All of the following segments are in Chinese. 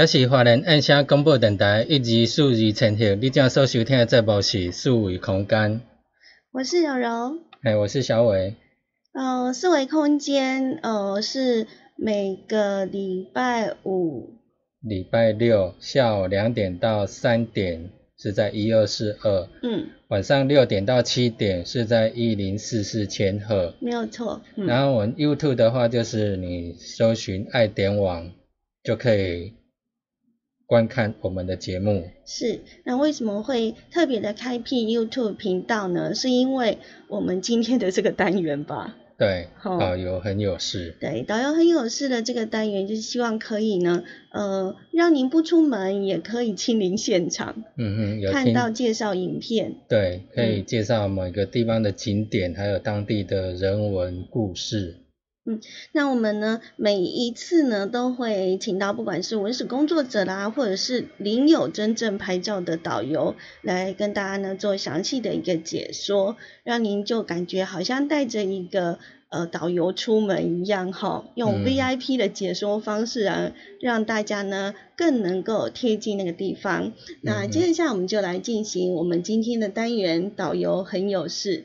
这是华人按声广播电台一二四二千赫，你正所收听的节目是四维空间。我是柔柔，哎，我是小伟。呃，四维空间，呃，是每个礼拜五、礼拜六下午两点到三点是在一二四二，嗯，晚上六点到七点是在一零四四千赫。没有错。嗯、然后我们 YouTube 的话，就是你搜寻爱点网就可以。观看我们的节目是那为什么会特别的开辟 YouTube 频道呢？是因为我们今天的这个单元吧？对，导游很有事。对，导游很有事的这个单元，就是希望可以呢，呃，让您不出门也可以亲临现场，嗯哼，有看到介绍影片。对，可以介绍某个地方的景点，还有当地的人文故事。嗯，那我们呢，每一次呢都会请到不管是文史工作者啦，或者是领有真正拍照的导游，来跟大家呢做详细的一个解说，让您就感觉好像带着一个呃导游出门一样哈，用 VIP 的解说方式啊，让大家呢更能够贴近那个地方。那接下来我们就来进行我们今天的单元，导游很有事。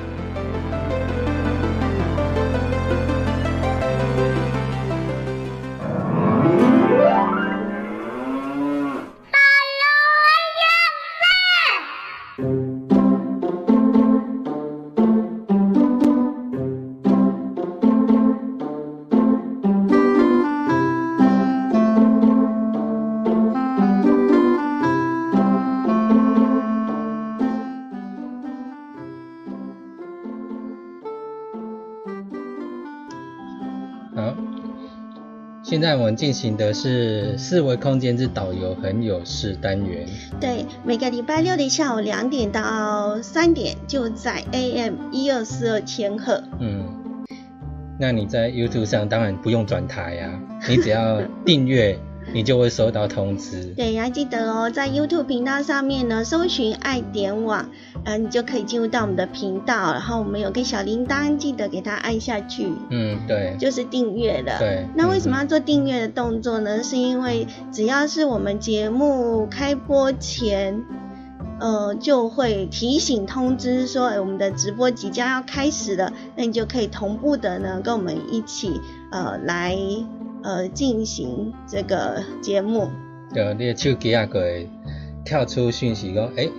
现在我们进行的是四维空间之导游很有事单元。对，每个礼拜六的下午两点到三点，就在 AM 一二四二千赫。嗯，那你在 YouTube 上当然不用转台呀，你只要订阅 你就会收到通知。对，要记得哦，在 YouTube 频道上面呢，搜寻爱点网，嗯，你就可以进入到我们的频道，然后我们有个小铃铛，记得给它按下去。嗯，对，就是订阅的。对。那为什么要做订阅的动作呢？是因为只要是我们节目开播前。呃，就会提醒通知说，我们的直播即将要开始了，那你就可以同步的呢，跟我们一起呃来呃进行这个节目。对，你的手机啊会跳出讯息讲，哎。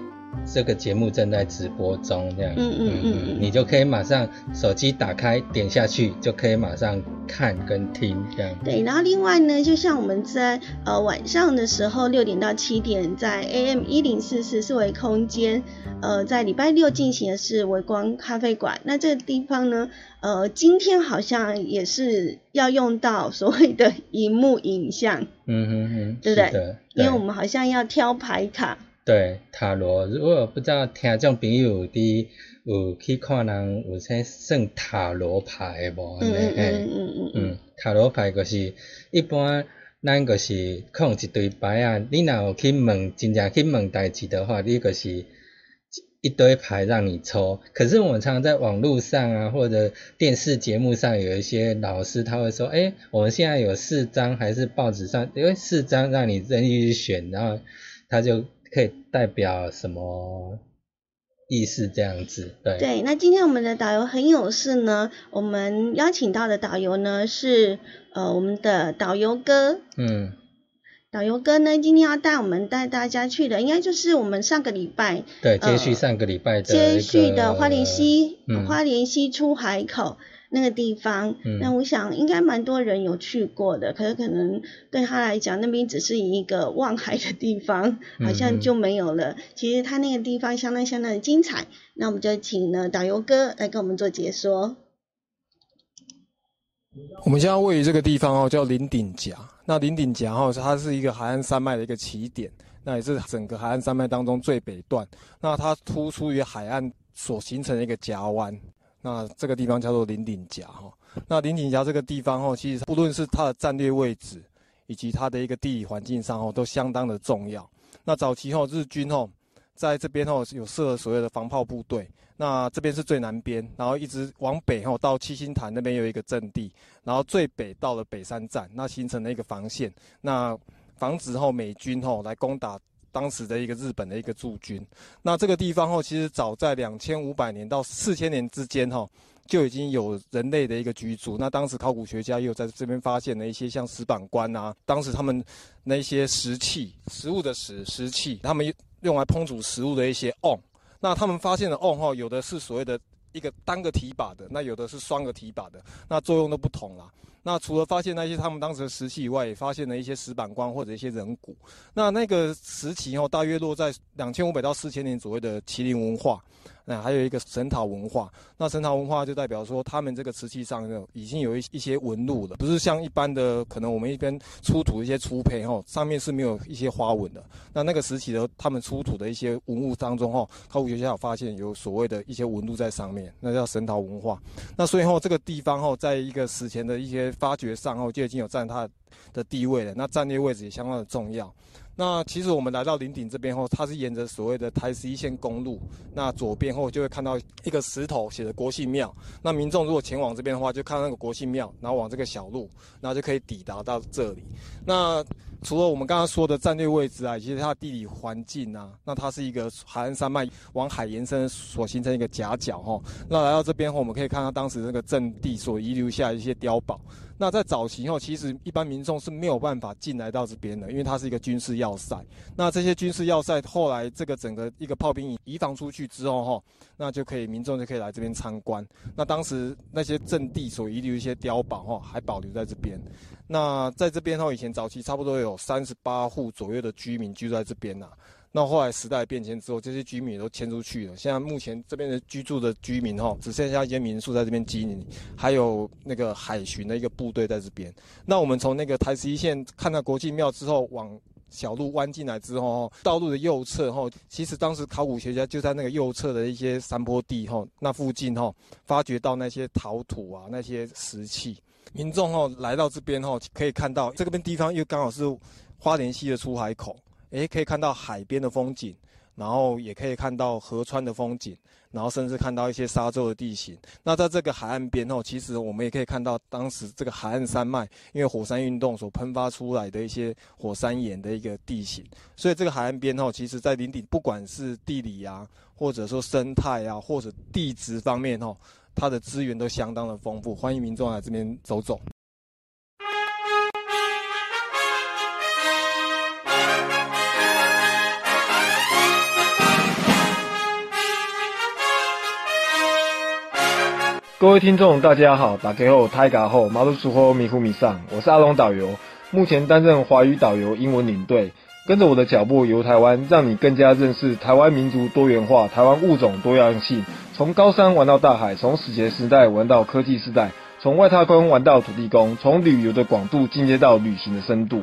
这个节目正在直播中，这样，嗯嗯嗯嗯，你就可以马上手机打开，点下去就可以马上看跟听，这样。对，然后另外呢，就像我们在呃晚上的时候六点到七点，在 AM 一零四四四维空间，呃，在礼拜六进行的是微光咖啡馆。那这个地方呢，呃，今天好像也是要用到所谓的荧幕影像，嗯哼哼，对不对？因为我们好像要挑牌卡。对塔罗，如果不知道听众朋友的有去看人有啥算塔罗牌无？嗯嗯嗯嗯嗯。塔罗牌就是一般咱就是控一堆牌啊，你若有去问，真正去问代志的话，你就是一堆牌让你抽。可是我们常常在网络上啊，或者电视节目上，有一些老师他会说，哎，我们现在有四张，还是报纸上，因为四张让你任意去选，然后他就。可以代表什么意思？这样子，对。对，那今天我们的导游很有事呢。我们邀请到的导游呢是呃我们的导游哥。嗯。导游哥呢今天要带我们带大家去的，应该就是我们上个礼拜。对，接续上个礼拜的。接续的花莲溪，花莲溪出海口。那个地方，那我想应该蛮多人有去过的，可是可能对他来讲，那边只是一个望海的地方，好像就没有了。其实他那个地方相当相当的精彩，那我们就请呢导游哥来跟我们做解说。我们现在位于这个地方哦，叫林顶峡。那林顶峡哦，它是一个海岸山脉的一个起点，那也是整个海岸山脉当中最北段。那它突出于海岸所形成的一个夹湾。那这个地方叫做林顶峡哈，那林顶峡这个地方哈，其实不论是它的战略位置，以及它的一个地理环境上哦，都相当的重要。那早期哈，日军哦，在这边哦有设所谓的防炮部队，那这边是最南边，然后一直往北哈到七星潭那边有一个阵地，然后最北到了北山站，那形成了一个防线，那防止后美军吼来攻打。当时的一个日本的一个驻军，那这个地方哦，其实早在两千五百年到四千年之间哈，就已经有人类的一个居住。那当时考古学家又在这边发现了一些像石板棺啊，当时他们那些石器、食物的石石器，他们用来烹煮食物的一些瓮。那他们发现的瓮哈，有的是所谓的一个单个提把的，那有的是双个提把的，那作用都不同啦。那除了发现那些他们当时的石器以外，也发现了一些石板棺或者一些人骨。那那个时期哦，大约落在两千五百到四千年左右的麒麟文化。那还有一个神陶文化，那神陶文化就代表说，他们这个瓷器上已经有一一些纹路了，不是像一般的可能我们一边出土一些粗胚哈，上面是没有一些花纹的。那那个时期的他们出土的一些文物当中哈，考古学家有发现有所谓的一些纹路在上面，那叫神陶文化。那所以后这个地方哈，在一个史前的一些发掘上后，就已经有占它的地位了。那战略位置也相当的重要。那其实我们来到林顶这边后，它是沿着所谓的台十一线公路，那左边后就会看到一个石头写的国姓庙。那民众如果前往这边的话，就看那个国姓庙，然后往这个小路，然后就可以抵达到这里。那除了我们刚刚说的战略位置啊，以及它的地理环境啊，那它是一个海岸山脉往海延伸所形成一个夹角哈。那来到这边后，我们可以看到当时那个阵地所遗留下一些碉堡。那在早期后，其实一般民众是没有办法进来到这边的，因为它是一个军事要塞。那这些军事要塞后来这个整个一个炮兵营移防出去之后哈，那就可以民众就可以来这边参观。那当时那些阵地所遗留一些碉堡哈，还保留在这边。那在这边后，以前早期差不多有有三十八户左右的居民居住在这边呐。那后来时代变迁之后，这些居民也都迁出去了。现在目前这边的居住的居民哈，只剩下一间民宿在这边经营，还有那个海巡的一个部队在这边。那我们从那个台十一线看到国际庙之后，往小路弯进来之后，道路的右侧哈，其实当时考古学家就在那个右侧的一些山坡地哈，那附近哈，发掘到那些陶土啊，那些石器。民众哦来到这边哦，可以看到这边地方又刚好是花莲溪的出海口，诶，可以看到海边的风景，然后也可以看到河川的风景，然后甚至看到一些沙洲的地形。那在这个海岸边哦，其实我们也可以看到当时这个海岸山脉因为火山运动所喷发出来的一些火山岩的一个地形。所以这个海岸边哦，其实在林顶不管是地理啊，或者说生态啊，或者地质方面哦。它的资源都相当的丰富，欢迎民众来这边走走。各位听众，大家好，打给后泰嘎后马路苏后米呼米上，我是阿龙导游，目前担任华语导游、英文领队。跟着我的脚步游台湾，让你更加认识台湾民族多元化、台湾物种多样性。从高山玩到大海，从史前时代玩到科技时代，从外太空玩到土地公，从旅游的广度进阶到旅行的深度。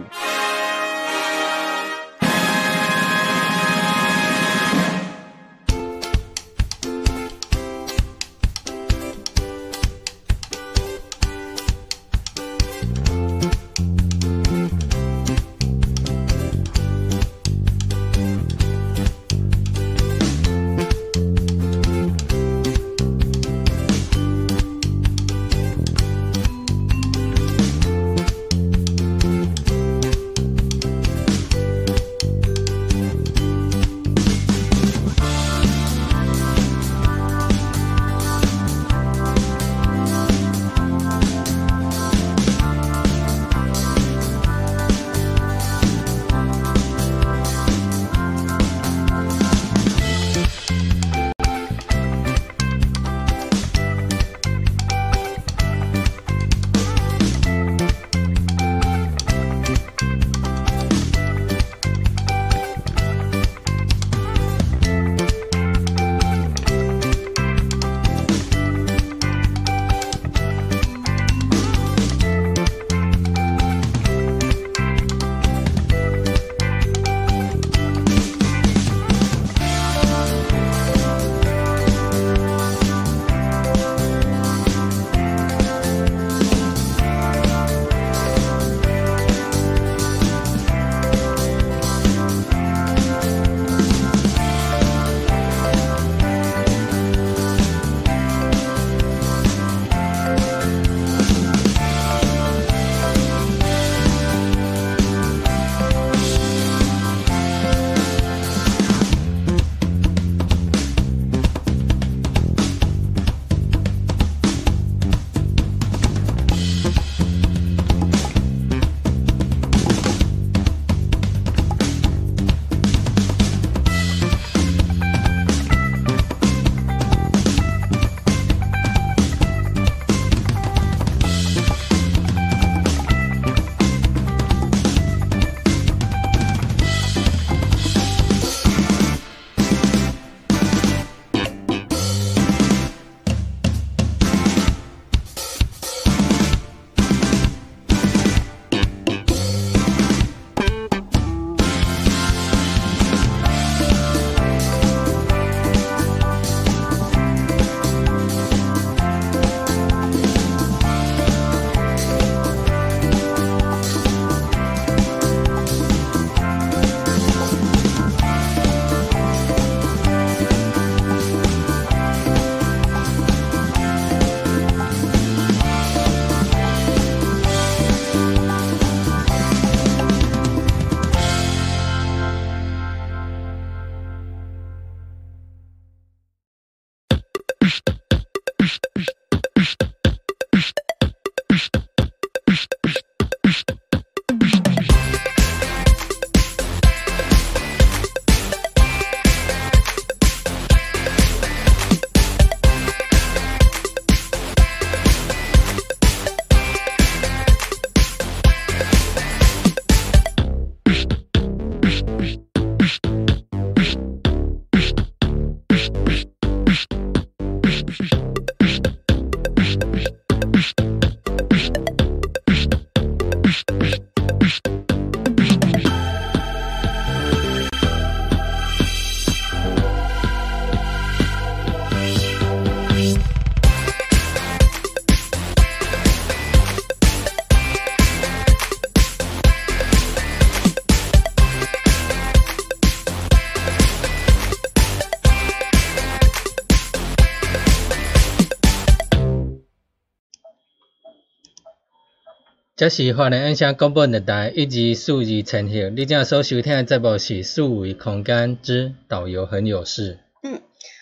这是华人音响广播电台一级数字呈现。你正所收听的节目是数维空间之导游很有事。嗯，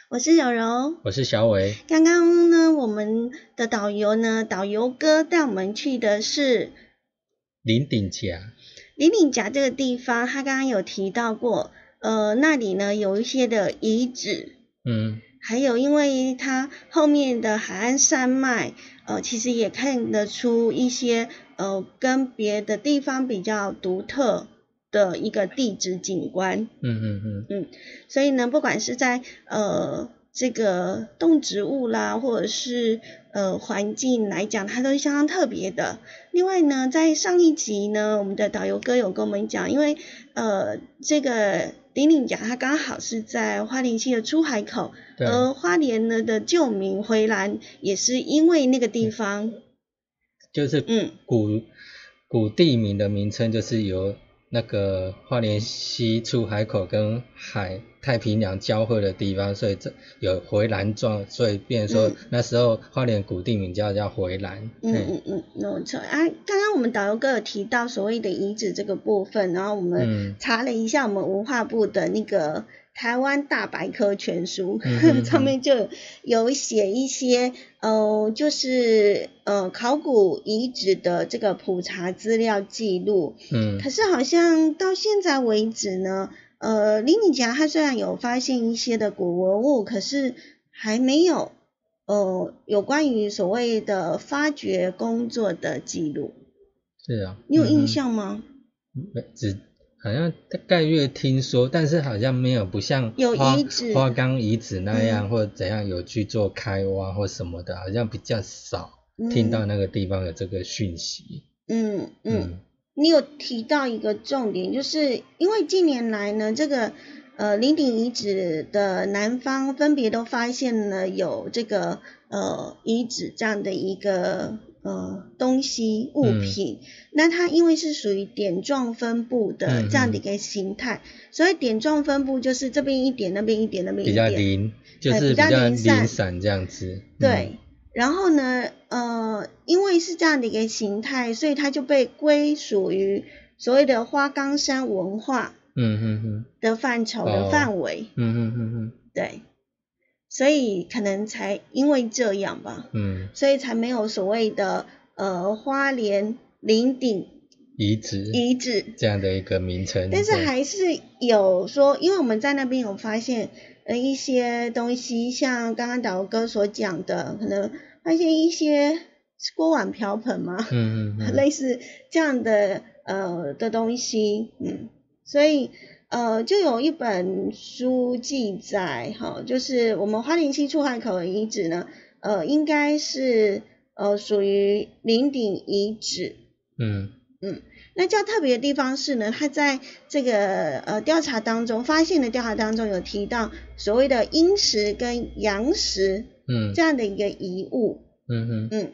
我是小柔，我是小伟。刚刚呢，我们的导游呢，导游哥带我们去的是林顶峡。林顶峡这个地方，他刚刚有提到过，呃，那里呢有一些的遗址。嗯。还有，因为它后面的海岸山脉，呃，其实也看得出一些呃，跟别的地方比较独特的一个地质景观。嗯嗯嗯。嗯，所以呢，不管是在呃这个动植物啦，或者是呃环境来讲，它都是相当特别的。另外呢，在上一集呢，我们的导游哥有跟我们讲，因为呃这个。顶顶峡，它刚好是在花莲溪的出海口，而花莲呢的旧名回兰，也是因为那个地方，就是嗯古古地名的名称，就是由。那个花莲西出海口跟海太平洋交汇的地方，所以这有回蓝状，所以变说那时候花莲古地名叫叫回蓝。嗯嗯嗯，没错啊。刚刚我们导游哥有提到所谓的遗址这个部分，然后我们查了一下我们文化部的那个。台湾大百科全书 上面就有写一些，呃，就是呃考古遗址的这个普查资料记录。嗯。可是好像到现在为止呢，呃，林敏强他虽然有发现一些的古文物，可是还没有呃有关于所谓的发掘工作的记录。是啊。你有印象吗？没，只。好像大概略听说，但是好像没有不像花花岗遗址那样或者怎样有去做开挖或什么的，好像比较少听到那个地方有这个讯息。嗯嗯，你有提到一个重点，就是因为近年来呢，这个呃林顶遗址的南方分别都发现了有这个呃遗址这样的一个。呃，东西物品，那它因为是属于点状分布的这样的一个形态，所以点状分布就是这边一点，那边一点，那边一点，比较零，就是比较零散这样子。对，然后呢，呃，因为是这样的一个形态，所以它就被归属于所谓的花岗山文化，嗯哼哼的范畴的范围，嗯哼哼哼，对。所以可能才因为这样吧，嗯，所以才没有所谓的呃花莲林顶遗址遗址这样的一个名称。但是还是有说，因为我们在那边有发现呃一些东西，像刚刚导哥所讲的，可能发现一些锅碗瓢盆嘛，嗯嗯，类似这样的呃的东西，嗯，所以。呃，就有一本书记载，哈，就是我们花莲溪出海口的遗址呢，呃，应该是呃属于林顶遗址。嗯嗯，那较特别的地方是呢，它在这个呃调查当中发现的调查当中有提到所谓的阴石跟阳石，嗯，这样的一个遗物。嗯哼，嗯。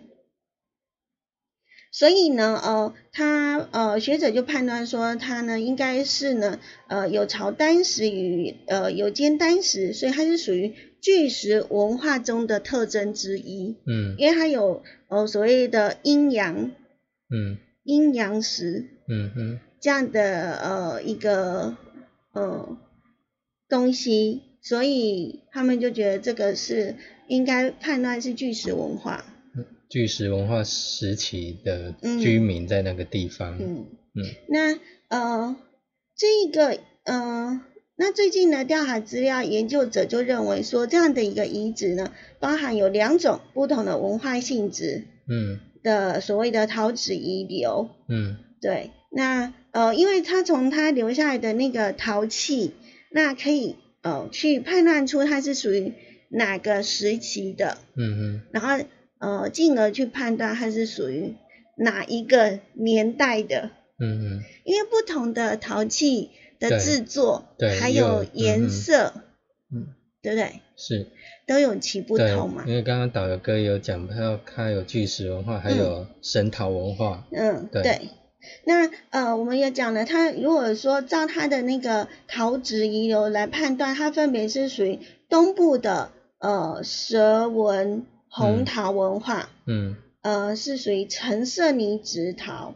所以呢，呃，他呃学者就判断说，他呢应该是呢，呃有朝单石与呃有尖单石，所以它是属于巨石文化中的特征之一。嗯，因为它有呃所谓的阴阳，嗯，阴阳石，嗯哼，这样的呃一个呃东西，所以他们就觉得这个是应该判断是巨石文化。巨石文化时期的居民在那个地方。嗯嗯。那呃，这个呃，那最近的，调查资料研究者就认为说，这样的一个遗址呢，包含有两种不同的文化性质。嗯。的所谓的陶址遗留。嗯。对。那呃，因为他从他留下来的那个陶器，那可以呃去判断出它是属于哪个时期的。嗯嗯。然后。呃，进而去判断它是属于哪一个年代的，嗯嗯，因为不同的陶器的制作，对，还有颜色，嗯，对不对？是，都有其不同嘛。因为刚刚导游哥有讲，它它有巨石文化，还有神陶文化，嗯，对。那呃，我们也讲了，它如果说照它的那个陶质遗留来判断，它分别是属于东部的呃蛇纹。红陶文化，嗯，呃，是属于橙色泥质陶，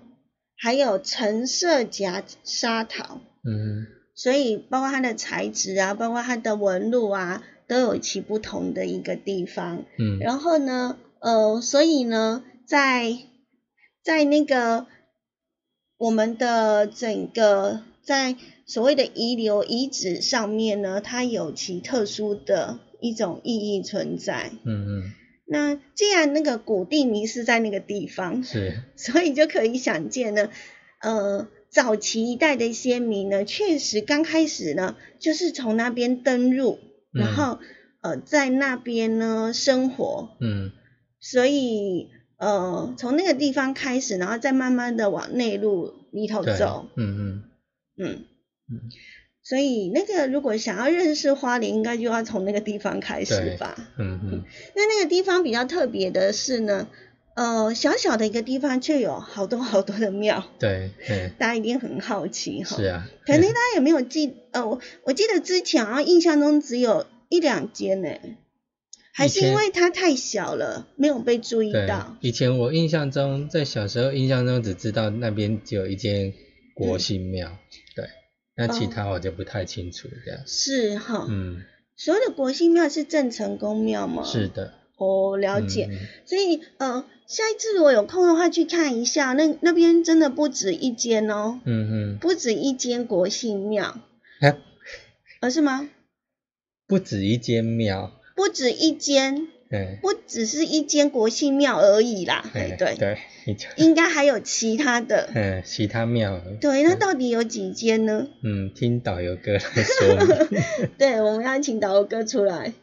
还有橙色夹沙陶。嗯所以包括它的材质啊，包括它的纹路啊，都有其不同的一个地方。嗯然后呢，呃，所以呢，在在那个我们的整个在所谓的遗留遗址上面呢，它有其特殊的一种意义存在。嗯嗯，那既然那个古地迷是在那个地方，是，所以就可以想见呢，呃，早期一代的先民呢，确实刚开始呢，就是从那边登入，嗯。然后呃，在那边呢生活，嗯。所以呃，从那个地方开始，然后再慢慢的往内陆里头对走，嗯嗯。嗯。嗯所以那个如果想要认识花莲，应该就要从那个地方开始对吧。嗯嗯，那那个地方比较特别的是呢，呃，小小的一个地方却有好多好多的庙，对对，大家一定很好奇哈。是啊，可能大家有没有记？呃，我我记得之前好像印象中只有一两间呢，还是因为它太小了，没有被注意到。，以前我印象中，在小时候印象中只知道那边只有一间国姓庙，对，那其哦他我就不太清楚这样。是哈，嗯，所有的国姓庙是郑成功庙吗？是。的，哦，了解。嗯所以呃，下一次如果有空的话去看一下，那那边真的不止一间哦，嗯嗯不止一间国姓庙，嗯，哎，而是吗？不止一间庙，不止一间，对，不只是一间国姓庙而已啦。哎，对，对，应该还有其他的。嗯，其他庙，对，那到底有几间呢？嗯，听导游哥来 说，对，我们要请导游哥出来。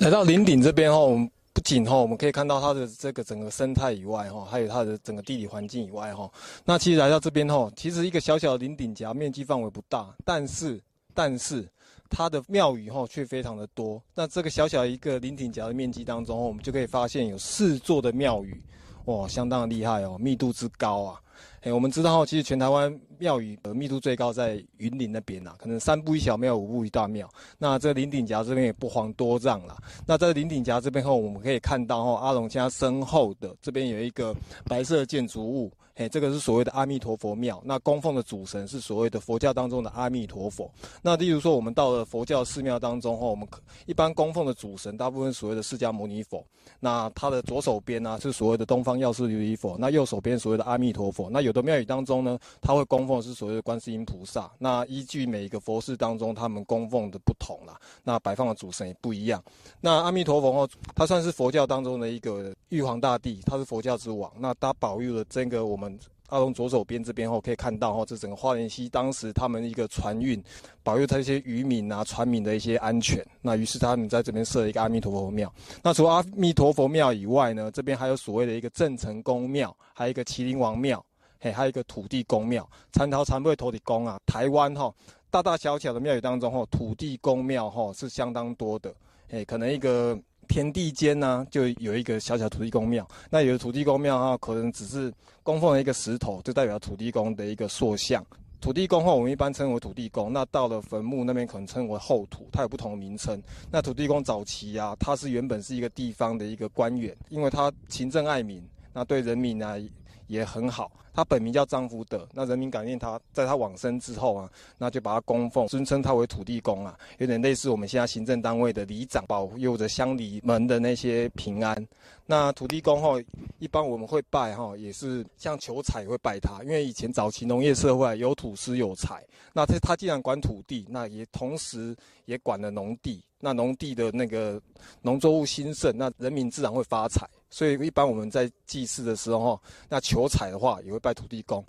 来到林顶这边后，我们不仅哈，我们可以看到它的这个整个生态以外哈，还有它的整个地理环境以外哈。那其实来到这边哈，其实一个小小的林顶夹，面积范围不大，但是但是它的庙宇哈却非常的多。那这个小小一个林顶峡的面积当中，我们就可以发现有四座的庙宇，哇，相当的厉害哦，密度之高啊。哎，我们知道哦，其实全台湾庙宇的密度最高在云林那边呐，可能三步一小庙，五步一大庙。那这林顶峡这边也不遑多让啦。那在林顶峡这边后，我们可以看到哈，阿龙家身后的这边有一个白色建筑物，这个是所谓的阿弥陀佛庙。那供奉的主神是所谓的佛教当中的阿弥陀佛。那例如说，我们到了佛教寺庙当中后，我们一般供奉的主神大部分所谓的释迦牟尼佛。那他的左手边呢、是所谓的东方药师琉璃佛，那右手边所谓的阿弥陀佛。那有的庙宇当中呢，他会供奉是所谓的观世音菩萨。那依据每一个佛寺当中他们供奉的不同啦，那摆放的主神也不一样。那阿弥陀佛哦，他算是佛教当中的一个玉皇大帝，他是佛教之王。那他保佑了这个我们阿龙左手边这边后，可以看到哈，这整个花莲溪当时他们一个船运，保佑他一些渔民啊、船民的一些安全。那于是他们在这边设了一个阿弥陀佛庙。那除阿弥陀佛庙以外呢，这边还有所谓的一个郑成功庙，还有一个麒麟王庙，嘿，还有一个土地公庙。参桃参会土地公啊，台湾哈大大小小的庙宇当中哈，土地公庙哈是相当多的。哎，可能一个田地间呢、就有一个小小土地公庙。那有的土地公庙啊，可能只是供奉了一个石头，就代表土地公的一个塑像。土地公后，我们一般称为土地公。那到了坟墓那边，可能称为后土，它有不同的名称。那土地公早期啊，他是原本是一个地方的一个官员，因为他勤政爱民，那对人民呢也很好。他本名叫张福德，那人民感念他，在他往生之后啊，那就把他供奉，尊称他为土地公啊，有点类似我们现在行政单位的里长，保佑着乡里们的那些平安。那土地公后，一般我们会拜哈，也是像求财会拜他，因为以前早期农业社会有土司有财，那他他既然管土地，那也同时也管了农地，那农地的那个农作物兴盛，那人民自然会发财。所以一般我们在祭祀的时候，那求财的话，也会拜土地公。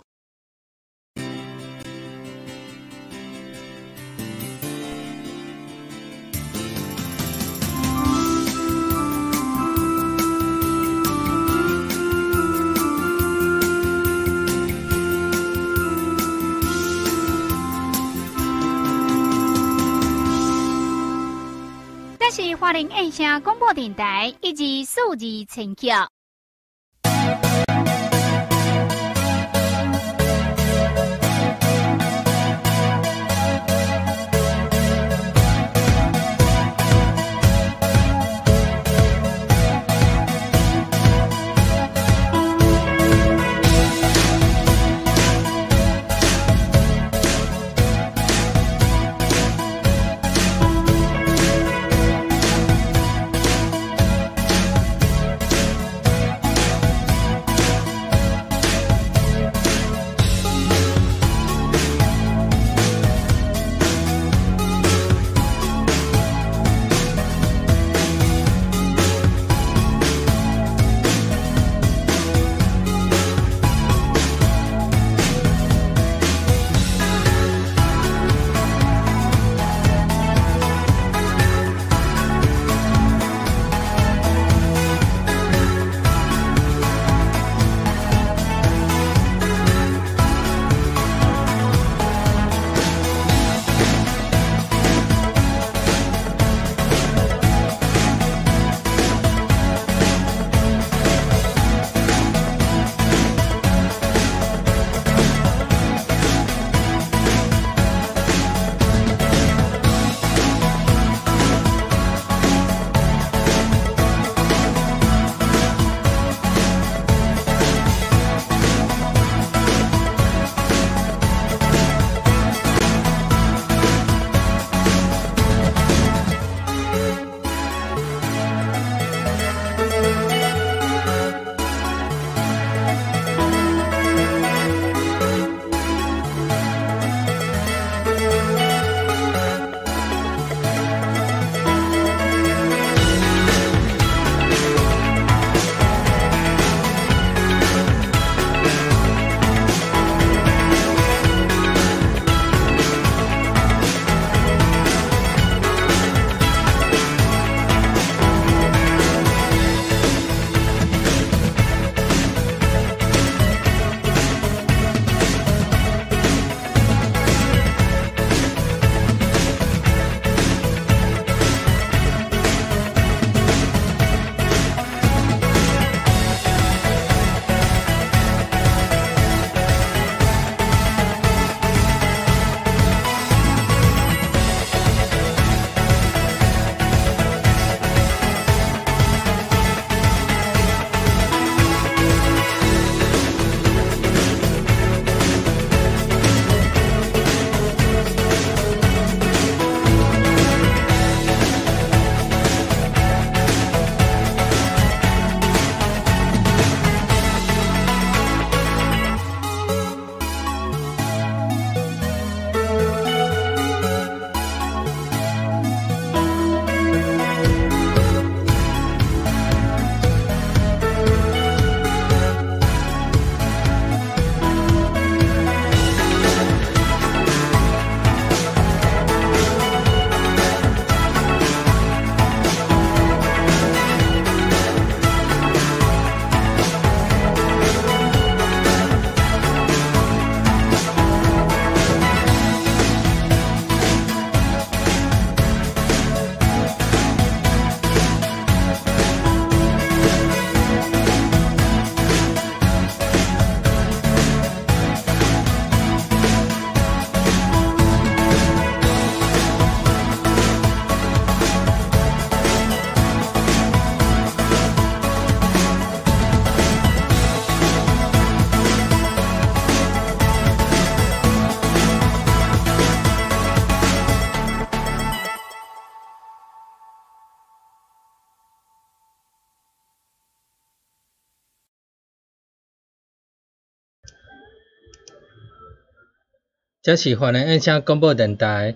是花莲印象广播电台以及数字陈桥。这是华南音响广播电台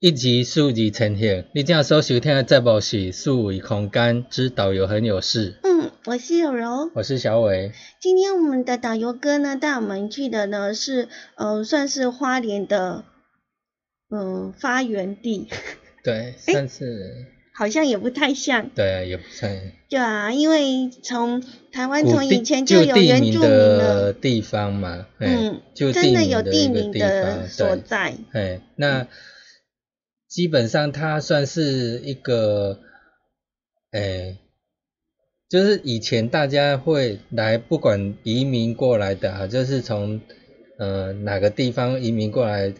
一级数字呈现。你正所收听的节目是数位空间之导游很有事。嗯，我是有柔，我是小伟。今天我们的导游哥呢带我们去的呢是呃算是花莲的嗯发源地。对，算是。好像也不太像。对，也不太。对啊，因为从台湾从以前就有原住民的地方嘛，嗯，就真的有地名的所在。哎，那基本上它算是一个，哎，就是以前大家会来，不管移民过来的啊，就是从呃哪个地方移民过来，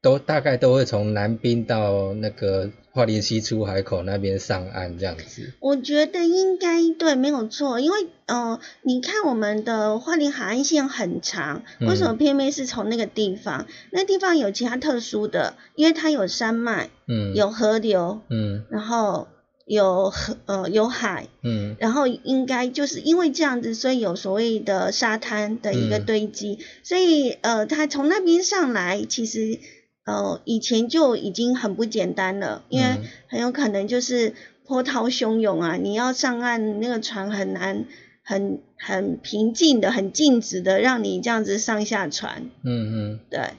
都大概都会从南滨到那个。花莲西出海口那边上岸这样子，我觉得应该对，没有错。因为呃，你看我们的花莲海岸线很长，为什么偏偏是从那个地方？那地方有其他特殊的，因为它有山脉，嗯，有河流，嗯，然后有河呃有海，嗯，然后应该就是因为这样子，所以有所谓的沙滩的一个堆积，所以呃，它从那边上来其实。呃，以前就已经很不简单了，因为很有可能就是波涛汹涌啊，你要上岸，那个船很难，很很平静的，很静止的，让你这样子上下船。嗯嗯，对，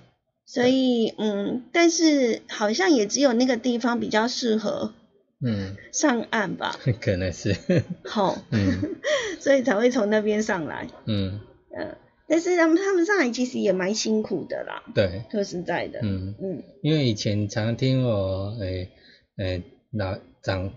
所以嗯，但是好像也只有那个地方比较适合，嗯，上岸吧？可能是。好，嗯，所以才会从那边上来。嗯嗯。但是他们他们上来其实也蛮辛苦的啦，对，说实在的，嗯。嗯，因为以前常听我诶诶老长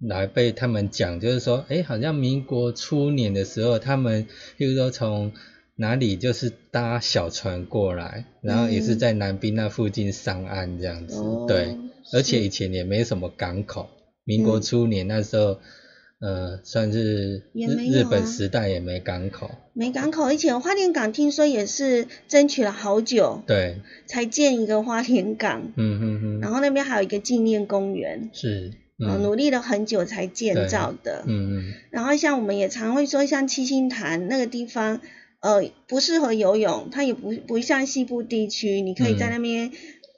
老一辈他们讲，就是说，诶好像民国初年的时候，他们譬如说从哪里就是搭小船过来，然后也是在南滨那附近上岸这样子，对，而且以前也没什么港口，民国初年那时候。呃，算是日日本时代也没港口，没港口。而且花莲港听说也是争取了好久，对，才建一个花莲港。嗯嗯嗯。然后那边还有一个纪念公园，是，努力了很久才建造的。嗯嗯。然后像我们也常会说，像七星潭那个地方，呃，不适合游泳，它也不不像西部地区，你可以在那边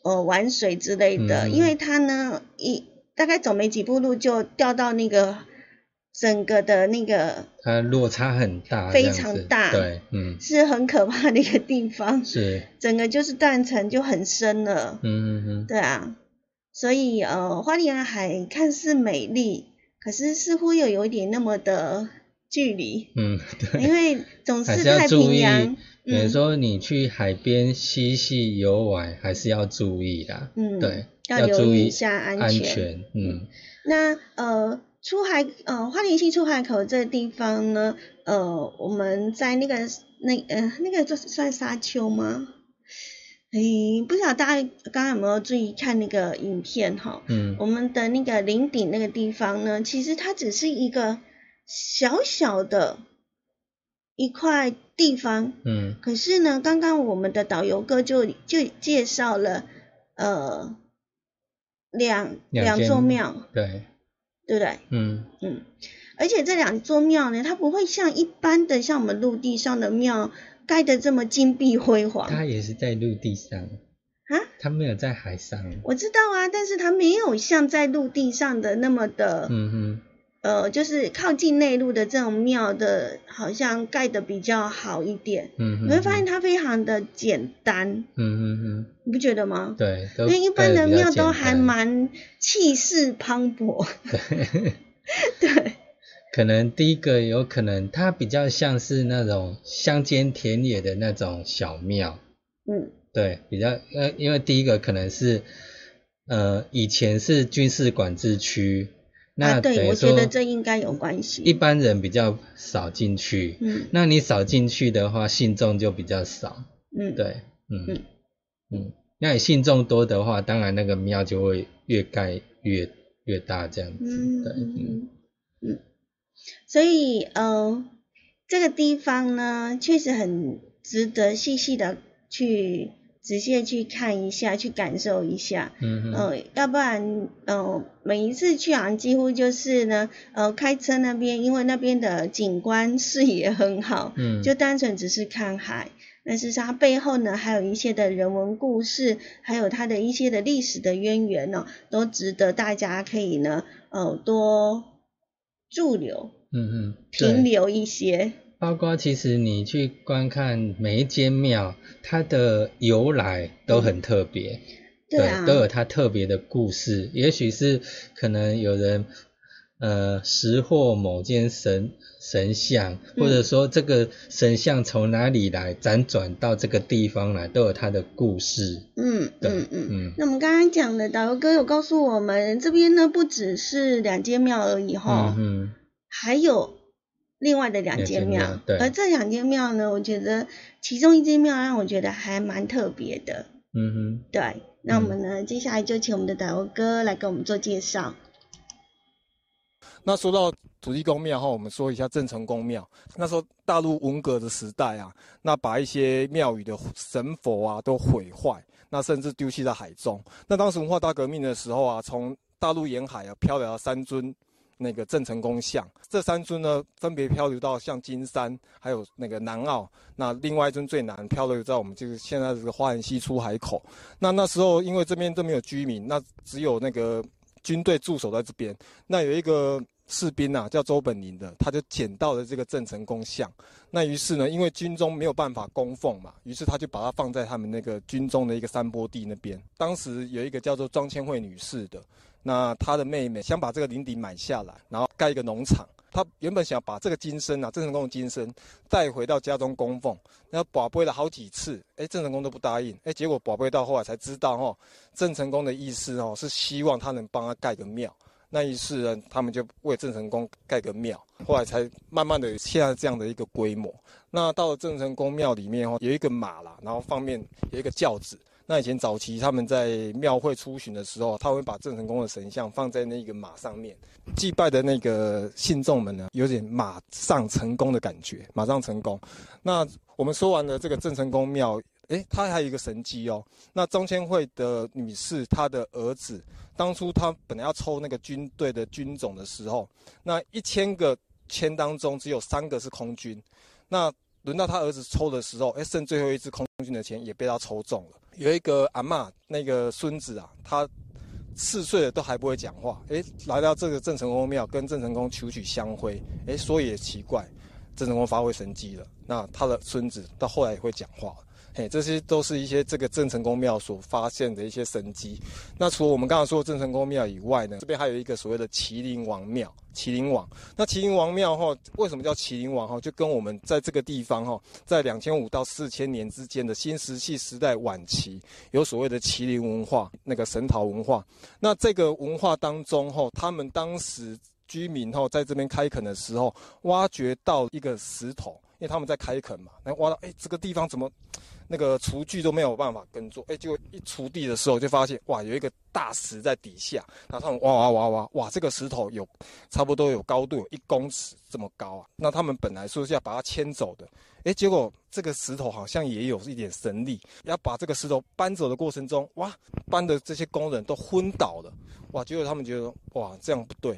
呃玩水之类的，因为它呢一大概走没几步路就掉到那个。整个的那个，它落差很大，非常大，对，嗯，是很可怕的一个地方，是，整个就是断层就很深了，嗯嗯嗯，对啊，所以呃，花莲海看似美丽，可是似乎又有一点那么的距离，嗯，对，因为总是太平洋，比如说你去海边嬉戏游玩，还是要注意的，嗯，对，要注意一下安全，嗯，那呃。出海呃，花莲溪出海口这个地方呢，呃，我们在那个那呃那个算算沙丘吗？诶，不知道大家刚刚有没有注意看那个影片哈？嗯。我们的那个林顶那个地方呢，其实它只是一个小小的一块地方。嗯。可是呢，刚刚我们的导游哥就就介绍了呃两两座庙。对。对不对？嗯嗯，而且这两座庙呢，它不会像一般的像我们陆地上的庙盖的这么金碧辉煌。它也是在陆地上啊，它没有在海上。我知道啊，但是它没有像在陆地上的那么的，嗯哼。呃，就是靠近内陆的这种庙的，好像盖的比较好一点。嗯，你会发现它非常的简单。嗯嗯嗯，你不觉得吗？对，因为一般的庙都还蛮气势磅礴。对，对。可能第一个有可能它比较像是那种乡间田野的那种小庙。嗯，对，比较呃，因为第一个可能是呃以前是军事管制区。那对，我觉得这应该有关系。一般人比较少进去，嗯，那你少进去的话，信众就比较少，嗯，对，嗯嗯，那你信众多的话，当然那个庙就会越盖越越大这样子，对，嗯嗯，所以呃，这个地方呢，确实很值得细细的去。仔细去看一下，去感受一下，嗯嗯，要不然，呃，每一次去好像几乎就是呢，呃，开车那边，因为那边的景观视野很好，嗯，就单纯只是看海，但是它背后呢，还有一些的人文故事，还有它的一些的历史的渊源呢，都值得大家可以呢，呃，多驻留，嗯嗯，停留一些。包括其实你去观看每一间庙，它的由来都很特别，对啊，都有它特别的故事。也许是可能有人呃识货某间神神像，或者说这个神像从哪里来，辗转到这个地方来，都有它的故事。嗯嗯嗯嗯。那我们刚刚讲的导游哥有告诉我们，这边呢不只是两间庙而已哈，嗯，还有。另外的两间庙，而这两间庙呢，我觉得其中一间庙让我觉得还蛮特别的。嗯哼，对，那我们呢，接下来就请我们的导游哥来给我们做介绍。那说到土地公庙哈，我们说一下郑成功庙。那时候大陆文革的时代啊，那把一些庙宇的神佛啊都毁坏，那甚至丢弃在海中。那当时文化大革命的时候啊，从大陆沿海啊漂来了三尊。那个郑成功像，这三尊呢，分别漂流到像金山，还有那个南澳。那另外一尊最南漂流在我们就是现在这个花园溪出海口。那那时候因为这边都没有居民，那只有那个军队驻守在这边。那有一个士兵啊，叫周本林的，他就捡到了这个郑成功像。那于是呢，因为军中没有办法供奉嘛，于是他就把它放在他们那个军中的一个山坡地那边。当时有一个叫做庄千惠女士的。那他的妹妹想把这个林地买下来，然后盖一个农场。他原本想把这个金身啊，郑成功的金身带回到家中供奉。那宝贝了好几次，哎，郑成功都不答应。哎，结果宝贝到后来才知道，哈，郑成功的意思哦，是希望他能帮他盖个庙。那于是呢，他们就为郑成功盖个庙。后来才慢慢的现在这样的一个规模。那到了郑成功庙里面哦，有一个马啦，然后上面有一个轿子。那以前早期他们在庙会出巡的时候，他会把郑成功的神像放在那个马上面，祭拜的那个信众们呢，有点马上成功的感觉，马上成功。那我们说完了这个郑成功庙，诶，他还有一个神迹哦。那中千会的女士，她的儿子，当初他本来要抽那个军队的军种的时候，那一千个签当中只有三个是空军，那。轮到他儿子抽的时候，哎，剩最后一支空军的钱也被他抽中了。有一个阿妈，那个孙子啊，他四岁了都还不会讲话，哎，来到这个郑成功庙跟郑成功求取香灰，哎，说也奇怪，郑成功发挥神机了，那他的孙子到后来也会讲话。嘿，这些都是一些这个郑成功庙所发现的一些神迹。那除了我们刚刚说的郑成功庙以外呢，这边还有一个所谓的麒麟王庙。麒麟王，那麒麟王庙哈，为什么叫麒麟王哈？就跟我们在这个地方哈，在两千五到四千年之间的新石器时代晚期，有所谓的麒麟文化，那个神桃文化。那这个文化当中哈，他们当时居民哈在这边开垦的时候，挖掘到一个石头，因为他们在开垦嘛，那挖到哎这个地方怎么？那个厨具都没有办法耕作，哎，结果一锄地的时候就发现，哇，有一个大石在底下，然后他们挖挖挖挖，哇，这个石头有差不多有高度有一公尺这么高啊。那他们本来说是要把它迁走的，哎，结果这个石头好像也有一点神力，要把这个石头搬走的过程中，哇，搬的这些工人都昏倒了，哇，结果他们觉得，哇，这样不对，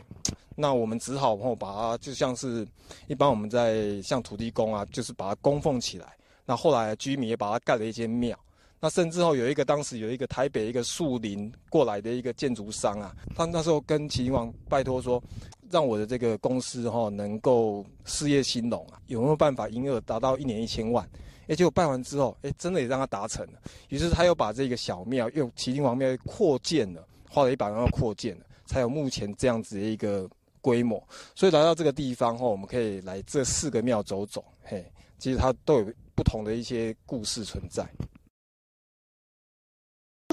那我们只好然后把它就像是一般我们在像土地公啊，就是把它供奉起来。那后来居民也把它盖了一间庙，那甚至后有一个当时有一个台北一个树林过来的一个建筑商啊，他那时候跟秦王拜托说，让我的这个公司哈能够事业兴隆啊，有没有办法营业额达到一年一千万？哎，结果拜完之后，哎，真的也让他达成了。于是他又把这个小庙用麒麟王庙扩建了，花了一百万扩建了，才有目前这样子的一个规模。所以来到这个地方后，我们可以来这四个庙走走，嘿。其实它都有不同的一些故事存在。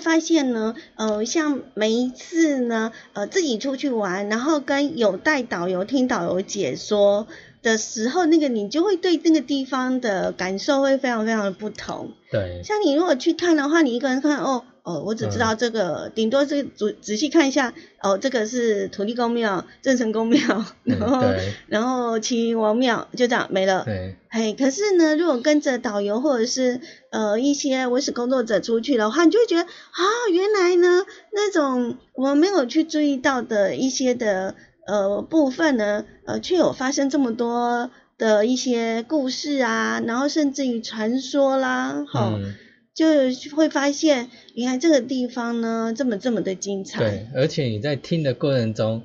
发现呢，呃，像每一次呢，呃，自己出去玩，然后跟有带导游听导游解说的时候，那个你就会对那个地方的感受会非常非常的不同。对，像你如果去看的话，你一个人看哦。哦，我只知道这个，顶多是仔仔细看一下。哦，这个是土地公庙、郑成功庙，然后然后麒麟王庙，就这样没了。对，嘿，可是呢，如果跟着导游或者是呃一些文史工作者出去的话，你就会觉得啊，原来呢那种我没有去注意到的一些的呃部分呢，呃，却有发生这么多的一些故事啊，然后甚至于传说啦，哈。就会发现，原来这个地方呢，这么这么的精彩。对，而且你在听的过程中，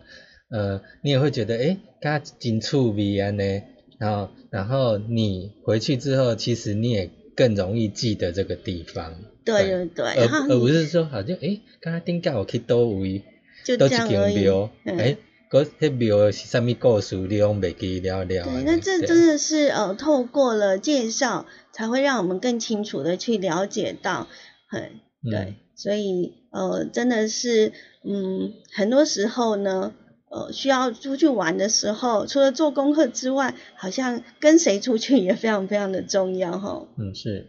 呃，你也会觉得，哎，它紧触鼻啊呢，然后，然后你回去之后，其实你也更容易记得这个地方。对对对，而而不是说，好像，哎，刚刚听到我去多位，就这样而已。哎，嗰迄庙是啥物故事，你拢袂记了了。对，那这真的是呃，透过了介绍。才会让我们更清楚的去了解到，很对，所以呃，真的是，嗯，很多时候呢，呃，需要出去玩的时候，除了做功课之外，好像跟谁出去也非常非常的重要，哈。嗯，是。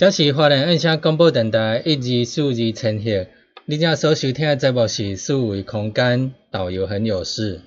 这是华人印象广播电台一二四二千赫你今收收听的节目是数维空间导游很有事。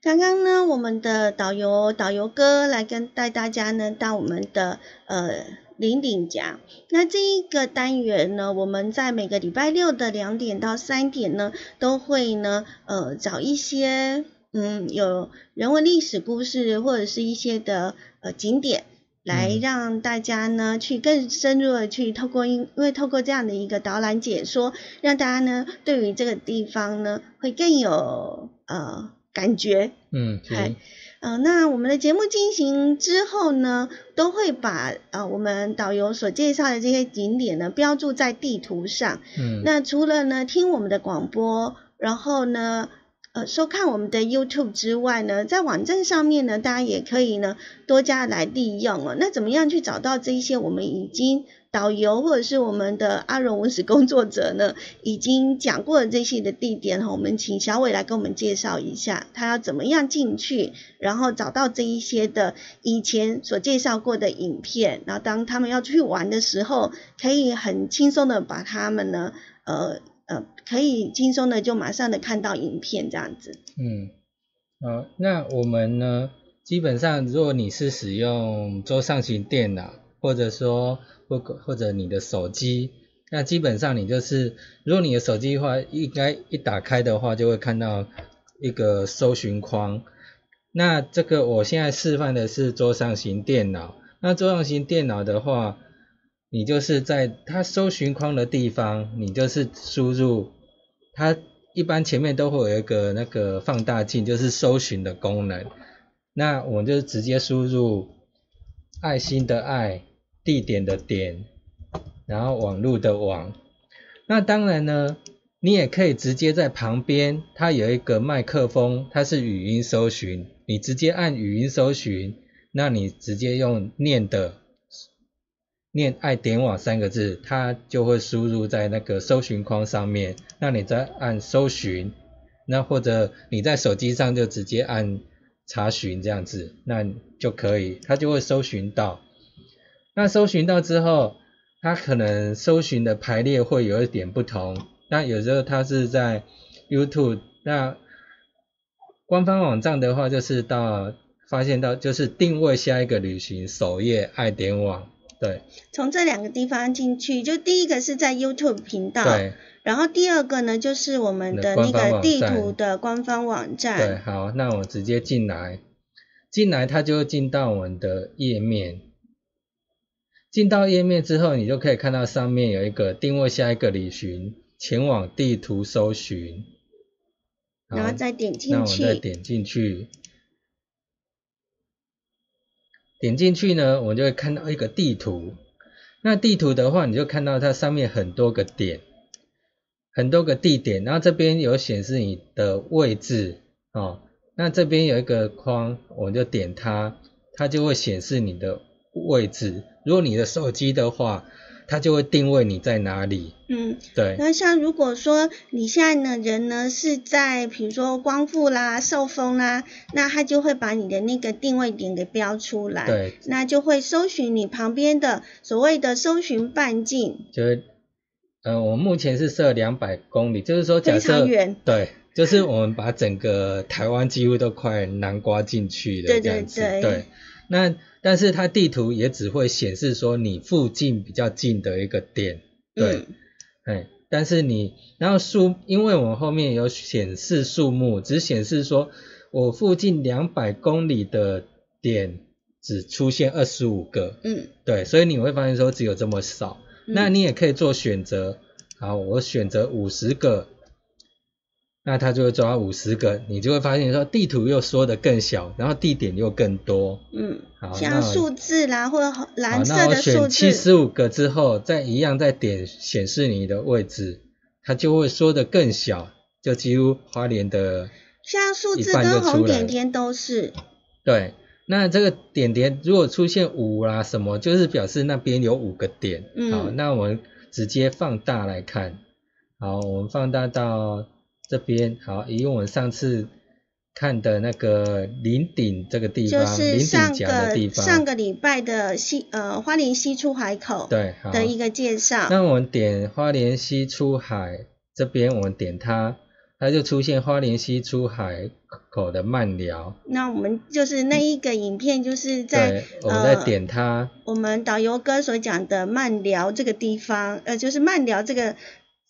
刚刚呢，我们的导游导游哥来跟带大家呢到我们的呃林顶峡。那这一个单元呢，我们在每个礼拜六的两点到三点呢，都会呢呃找一些嗯有人文历史故事或者是一些的呃景点，来让大家呢去更深入的去透过因因为透过这样的一个导览解说，让大家呢对于这个地方呢会更有呃。感觉，嗯，嗨，嗯，那我们的节目进行之后呢，都会把呃我们导游所介绍的这些景点呢标注在地图上，嗯，那除了呢听我们的广播，然后呢呃收看我们的 YouTube 之外呢，在网站上面呢，大家也可以呢多加来利用哦。那怎么样去找到这一些我们已经？导游或者是我们的阿荣文史工作者呢，已经讲过的这些的地点哈，我们请小伟来跟我们介绍一下，他要怎么样进去，然后找到这一些的以前所介绍过的影片，然后当他们要去玩的时候，可以很轻松的把他们呢，呃呃，可以轻松的就马上的看到影片这样子。嗯，好，那我们呢，基本上如果你是使用桌上型电脑，或者说或或者你的手机，那基本上你就是，如果你的手机的话，应该一打开的话，就会看到一个搜寻框。那这个我现在示范的是桌上型电脑。那桌上型电脑的话，你就是在它搜寻框的地方，你就是输入它一般前面都会有一个那个放大镜，就是搜寻的功能。那我就直接输入爱心的爱。地点的点，然后网络的网，那当然呢，你也可以直接在旁边，它有一个麦克风，它是语音搜寻，你直接按语音搜寻，那你直接用念的，念爱点网三个字，它就会输入在那个搜寻框上面，那你再按搜寻，那或者你在手机上就直接按查询这样子，那就可以，它就会搜寻到。那搜寻到之后，它可能搜寻的排列会有一点不同。那有时候它是在 YouTube，那官方网站的话，就是到发现到就是定位下一个旅行首页爱点网，对。从这两个地方进去，就第一个是在 YouTube 频道，对。然后第二个呢，就是我们的那个地图的官方网站。对，好，那我直接进来，进来它就会进到我们的页面。进到页面之后，你就可以看到上面有一个定位下一个旅行，前往地图搜寻，然后再点进去。那我再点进去，点进去呢，我就会看到一个地图。那地图的话，你就看到它上面很多个点，很多个地点，然后这边有显示你的位置哦。那这边有一个框，我们就点它，它就会显示你的位置。如果你的手机的话，它就会定位你在哪里。嗯，对。那像如果说你现在呢人呢是在比如说光复啦、受风啦，那它就会把你的那个定位点给标出来。对。那就会搜寻你旁边的所谓的搜寻半径。就是，呃，我目前是设两百公里，就是说假设。远。对，就是我们把整个台湾几乎都快南瓜进去的这样子。对对对。对。那。但是它地图也只会显示说你附近比较近的一个点，对，哎，但是你然后数，因为我们后面有显示数目，只显示说我附近两百公里的点只出现二十五个，嗯，对，所以你会发现说只有这么少，那你也可以做选择，好，我选择五十个。那它就会抓五十个，你就会发现说地图又缩得更小，然后地点又更多。嗯，好，像数字啦或者蓝色的数字。七十五个之后，再一样再点显示你的位置，它就会缩得更小，就几乎花莲的像数字跟红点点都是。对，那这个点点如果出现五啦什么，就是表示那边有五个点。嗯。好，那我们直接放大来看。好，我们放大到。这边好，以我们上次看的那个林顶这个地方，就是上个上个礼拜的西呃花莲西出海口对的一个介绍。那我们点花莲西出海这边我们点它，它就出现花莲西出海口的慢聊。那我们就是那一个影片，就是在我们在点它，我们导游哥所讲的慢聊这个地方，呃，就是慢聊这个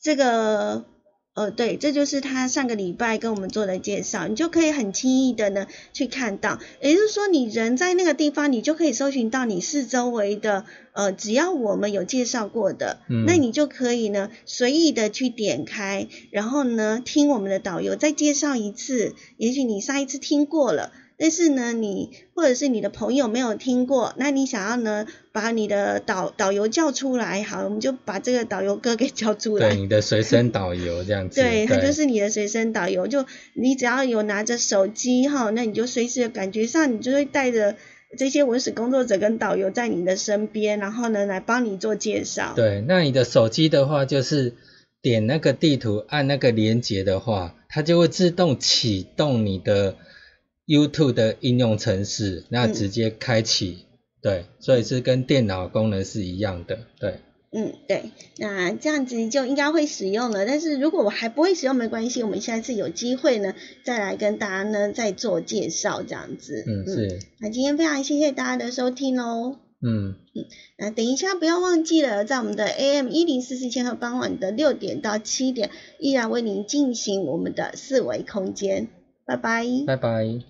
这个。呃，对，这就是他上个礼拜跟我们做的介绍，你就可以很轻易的呢去看到，也就是说你人在那个地方，你就可以搜寻到你四周围的，呃，只要我们有介绍过的，那你就可以呢随意的去点开，然后呢听我们的导游再介绍一次，也许你上一次听过了。但是呢，你或者是你的朋友没有听过，那你想要呢，把你的导导游叫出来，好，我们就把这个导游哥给叫出来。对，你的随身 导游这样子。对，他就是你的随身导游，就你只要有拿着手机哈，那你就随时感觉上，你就会带着这些文史工作者跟导游在你的身边，然后呢来帮你做介绍。对，那你的手机的话，就是点那个地图，按那个连接的话，它就会自动启动你的。YouTube 的应用程式，那直接开启，对，所以是跟电脑功能是一样的，对。嗯，对，那这样子就应该会使用了。但是如果我还不会使用，没关系，我们下次有机会呢，再来跟大家呢再做介绍，这样子。嗯，是。那今天非常谢谢大家的收听喽。嗯嗯，那等一下不要忘记了，在我们的 AM 一零四四千赫傍晚的六点到七点，依然为您进行我们的四维空间。拜拜。拜拜。